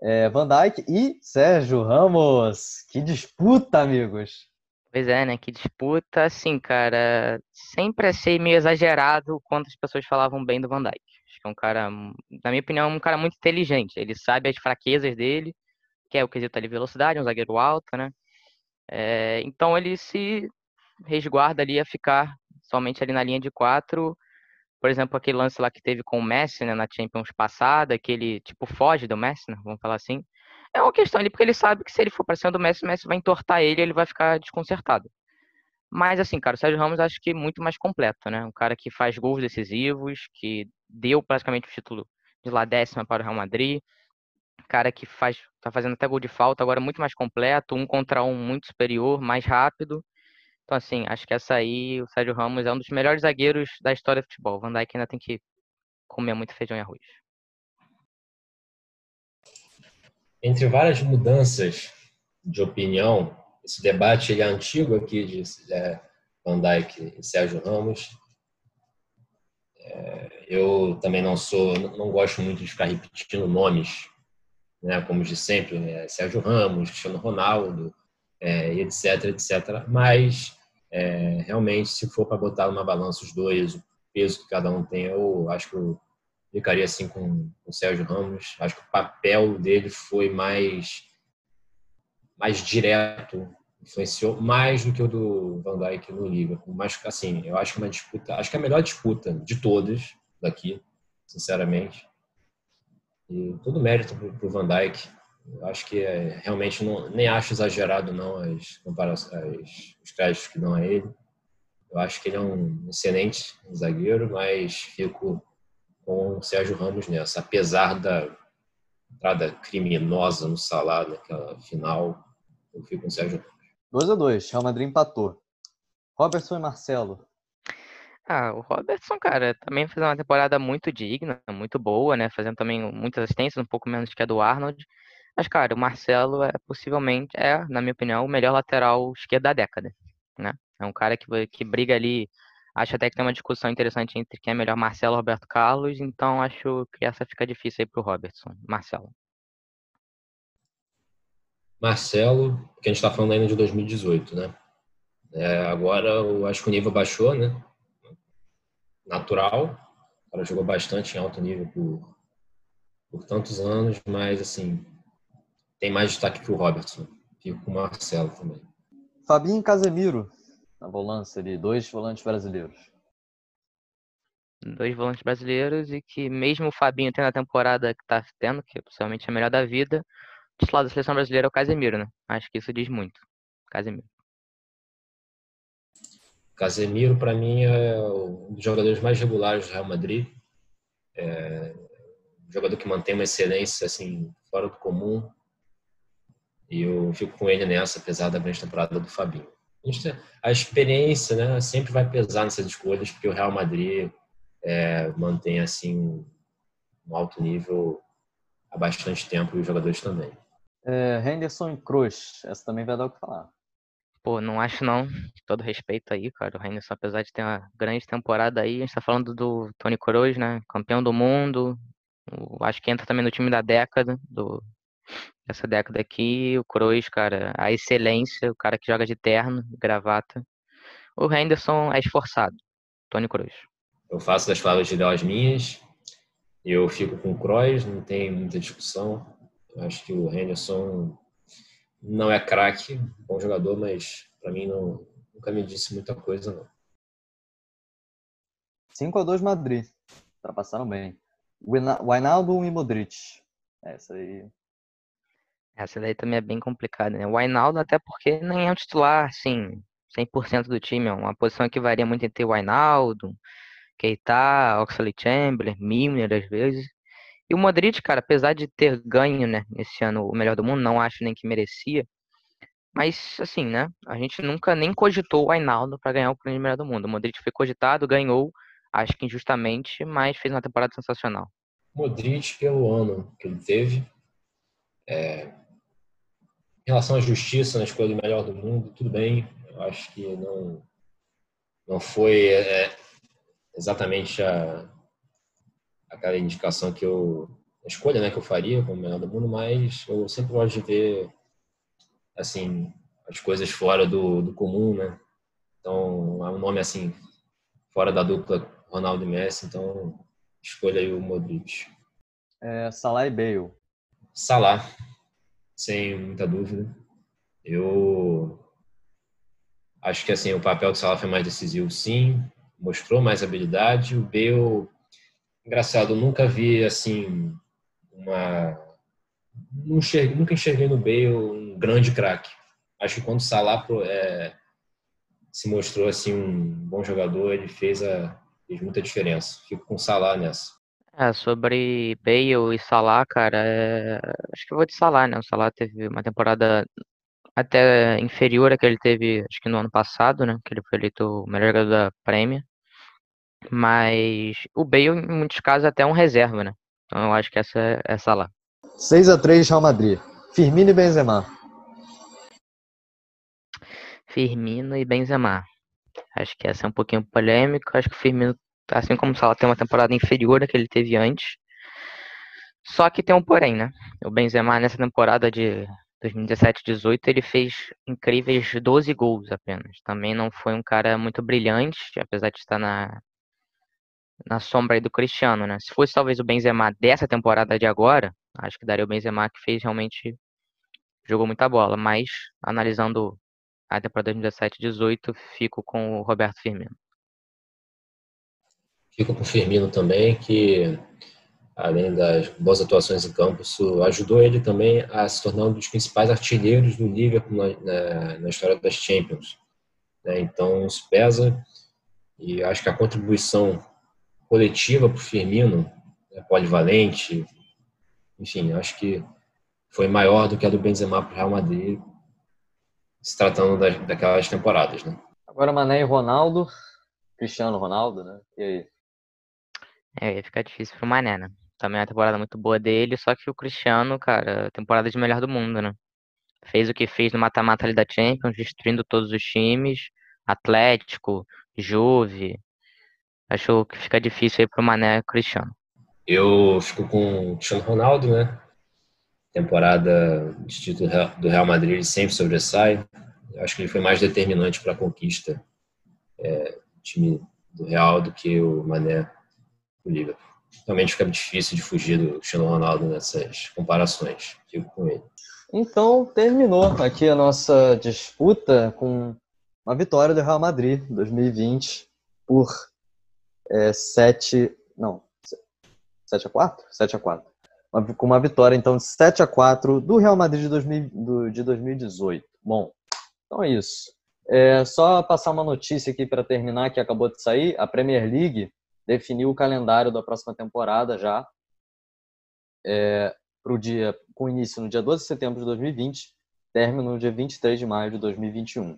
É, Van Dijk e Sérgio Ramos. Que disputa, amigos. Pois é, né? Que disputa, assim, cara. Sempre achei meio exagerado quando as pessoas falavam bem do Van Dijk. Acho que é um cara, na minha opinião, um cara muito inteligente. Ele sabe as fraquezas dele, que é o quesito ali velocidade, um zagueiro alto, né? É, então ele se resguarda ali a ficar somente ali na linha de quatro por exemplo, aquele lance lá que teve com o Messi, né, na Champions passada, que ele, tipo, foge do Messi, né, vamos falar assim. É uma questão ali, porque ele sabe que se ele for para cima do Messi, o Messi vai entortar ele ele vai ficar desconcertado. Mas, assim, cara, o Sérgio Ramos acho que muito mais completo, né? Um cara que faz gols decisivos, que deu praticamente o título de lá décima para o Real Madrid. Cara que faz, tá fazendo até gol de falta, agora muito mais completo, um contra um muito superior, mais rápido. Então, assim, acho que essa aí, o Sérgio Ramos é um dos melhores zagueiros da história do futebol. O Van Dijk ainda tem que comer muito feijão e arroz. Entre várias mudanças de opinião, esse debate ele é antigo aqui de é, Van Dijk e Sérgio Ramos. É, eu também não sou, não gosto muito de ficar repetindo nomes, né, como de sempre, é, Sérgio Ramos, Cristiano Ronaldo, é, etc, etc. Mas é, realmente, se for para botar numa balança os dois, o peso que cada um tem, eu acho que eu ficaria assim com o Sérgio Ramos. Acho que o papel dele foi mais mais direto, influenciou mais do que o do Van Dijk no Liverpool. Mas assim, eu acho que uma disputa, acho que é a melhor disputa de todas daqui, sinceramente. E todo mérito para o Van Dijk. Eu acho que é, realmente não, nem acho exagerado não as comparações, os créditos que dão a ele. Eu acho que ele é um excelente zagueiro, mas fico com o Sérgio Ramos nessa, apesar da entrada criminosa no Salah naquela final, eu fico com o Sérgio Ramos. 2 a 2 Real Madrid empatou. Robertson e Marcelo. Ah, o Robertson, cara, também fez uma temporada muito digna, muito boa, né? Fazendo também muitas assistências, um pouco menos que a do Arnold. Mas, cara, o Marcelo é possivelmente, é, na minha opinião, o melhor lateral esquerdo da década, né? É um cara que, que briga ali. Acho até que tem uma discussão interessante entre quem é melhor, Marcelo ou Roberto Carlos. Então, acho que essa fica difícil aí pro Robertson. Marcelo. Marcelo, que a gente está falando ainda de 2018, né? É, agora eu acho que o nível baixou, né? Natural. O cara jogou bastante em alto nível por, por tantos anos, mas assim, tem mais destaque que o Robertson. Fico com o Marcelo também. Fabinho e Casemiro, na volância ali, dois volantes brasileiros. Dois volantes brasileiros e que mesmo o Fabinho tendo a temporada que está tendo, que possivelmente é a melhor da vida, o lado da seleção brasileira é o Casemiro, né? Acho que isso diz muito. Casemiro. Casemiro, para mim, é um dos jogadores mais regulares do Real Madrid. É um jogador que mantém uma excelência assim, fora do comum. E eu fico com ele nessa, apesar da grande temporada do Fabinho. A, a experiência né, sempre vai pesar nessas escolhas, porque o Real Madrid é, mantém assim um alto nível há bastante tempo e os jogadores também. É, Henderson e Cruz, essa também vai dar o que falar. Pô, não acho não. Todo respeito aí, cara. O Henderson, apesar de ter uma grande temporada aí, a gente tá falando do Tony Kroos, né? Campeão do mundo. acho que entra também no time da década, do, essa década aqui, o Kroos, cara, a excelência, o cara que joga de terno, gravata. O Henderson é esforçado, Tony Kroos. Eu faço das falas de Léo as minhas, eu fico com o Kroos, não tem muita discussão. Eu acho que o Henderson não é craque, bom jogador, mas para mim não, nunca me disse muita coisa, não. 5 a 2 Madrid. Ultrapassaram bem. Wijnaldum e Modric. Essa aí essa daí também é bem complicada, né? O Ainaldo, até porque nem é um titular, assim, 100% do time. É uma posição que varia muito entre o Ainaldo, Keita, Oxley Chamberlain, Milner, às vezes. E o Modric, cara, apesar de ter ganho, né, esse ano o melhor do mundo, não acho nem que merecia. Mas, assim, né, a gente nunca nem cogitou o Ainaldo para ganhar o prêmio de melhor do mundo. O Modric foi cogitado, ganhou, acho que injustamente, mas fez uma temporada sensacional. Modric, pelo ano que ele teve, é, em relação à justiça na escolha do melhor do mundo, tudo bem. Eu acho que não, não foi é, exatamente a, aquela indicação que eu. a escolha né, que eu faria como melhor do mundo, mas eu sempre gosto de ver assim, as coisas fora do, do comum, né? Então, é um nome assim, fora da dupla Ronaldo e Messi, então escolha aí o Modric. É, Salah e Bale. Salah sem muita dúvida. Eu acho que assim o papel do Salah foi mais decisivo, sim. Mostrou mais habilidade. O Bale, engraçado, nunca vi assim uma nunca enxerguei no Bale um grande craque. Acho que quando o Salah é, se mostrou assim um bom jogador, ele fez a fez muita diferença. Fico com o Salah nessa. É, sobre Bale e Salah, cara, é... acho que eu vou de Salah, né? O Salah teve uma temporada até inferior à que ele teve, acho que no ano passado, né? Que ele foi eleito o melhor jogador da Premier. Mas o Bale, em muitos casos, é até um reserva, né? Então eu acho que essa é, é Salah. 6 a 3 Real Madrid. Firmino e Benzema. Firmino e Benzema. Acho que essa é um pouquinho polêmico. Acho que o Firmino, assim como o Salah, tem uma temporada inferior à que ele teve antes. Só que tem um porém, né? O Benzema nessa temporada de 2017-18 ele fez incríveis 12 gols apenas. Também não foi um cara muito brilhante, apesar de estar na na sombra do Cristiano, né? Se fosse talvez o Benzema dessa temporada de agora, acho que daria o Benzema que fez realmente jogou muita bola, mas analisando a temporada 2017-18, fico com o Roberto Firmino. Fico com o Firmino também, que além das boas atuações em campo, isso ajudou ele também a se tornar um dos principais artilheiros do Liverpool na, na, na história das Champions. Né? Então, isso pesa e acho que a contribuição coletiva para o Firmino, né, polivalente, enfim, acho que foi maior do que a do Benzema para o Real Madrid, se tratando daquelas temporadas, né? Agora Mané e Ronaldo, Cristiano Ronaldo, né? E aí? É, ia ficar difícil pro Mané, né? Também é uma temporada muito boa dele, só que o Cristiano, cara, temporada de melhor do mundo, né? Fez o que fez no mata-mata ali da Champions, destruindo todos os times, Atlético, Juve, Acho que fica difícil aí pro Mané Cristiano. Eu fico com o Cristiano Ronaldo, né? Temporada de título do Real Madrid ele sempre sobressai. Eu acho que ele foi mais determinante para a conquista é, time do Real do que o Mané do Liverpool. Realmente fica difícil de fugir do Cristiano Ronaldo nessas comparações. Fico com ele. Então, terminou aqui a nossa disputa com uma vitória do Real Madrid 2020 por é, 7. Não. 7 a 4? 7 a 4. Uma, com uma vitória, então, de 7 a 4 do Real Madrid de, 2000, do, de 2018. Bom, então é isso. É, só passar uma notícia aqui para terminar, que acabou de sair. A Premier League definiu o calendário da próxima temporada já. É, pro dia, com início no dia 12 de setembro de 2020, término no dia 23 de maio de 2021.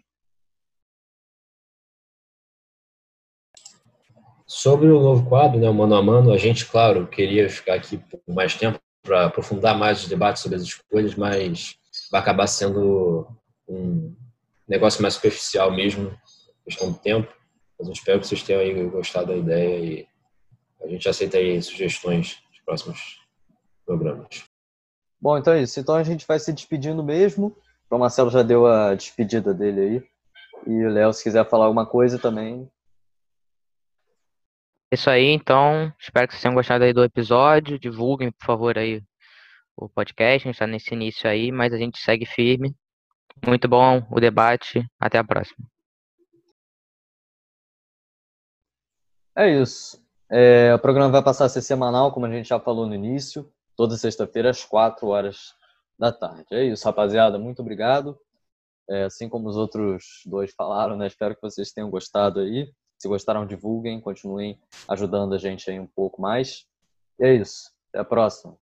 Sobre o novo quadro, né, o Mano a Mano, a gente, claro, queria ficar aqui por mais tempo para aprofundar mais os debates sobre as escolhas, mas vai acabar sendo um negócio mais superficial mesmo, questão do tempo. Mas eu espero que vocês tenham aí gostado da ideia e a gente aceita aí sugestões dos próximos programas. Bom, então é isso. Então a gente vai se despedindo mesmo. O Marcelo já deu a despedida dele aí. E o Léo, se quiser falar alguma coisa também, isso aí, então. Espero que vocês tenham gostado aí do episódio. Divulguem, por favor, aí o podcast. A gente está nesse início aí, mas a gente segue firme. Muito bom o debate. Até a próxima. É isso. É, o programa vai passar a ser semanal, como a gente já falou no início, toda sexta-feira às 4 horas da tarde. É isso, rapaziada. Muito obrigado. É, assim como os outros dois falaram, né? Espero que vocês tenham gostado aí. Se gostaram, divulguem, continuem ajudando a gente aí um pouco mais. E é isso. Até a próxima.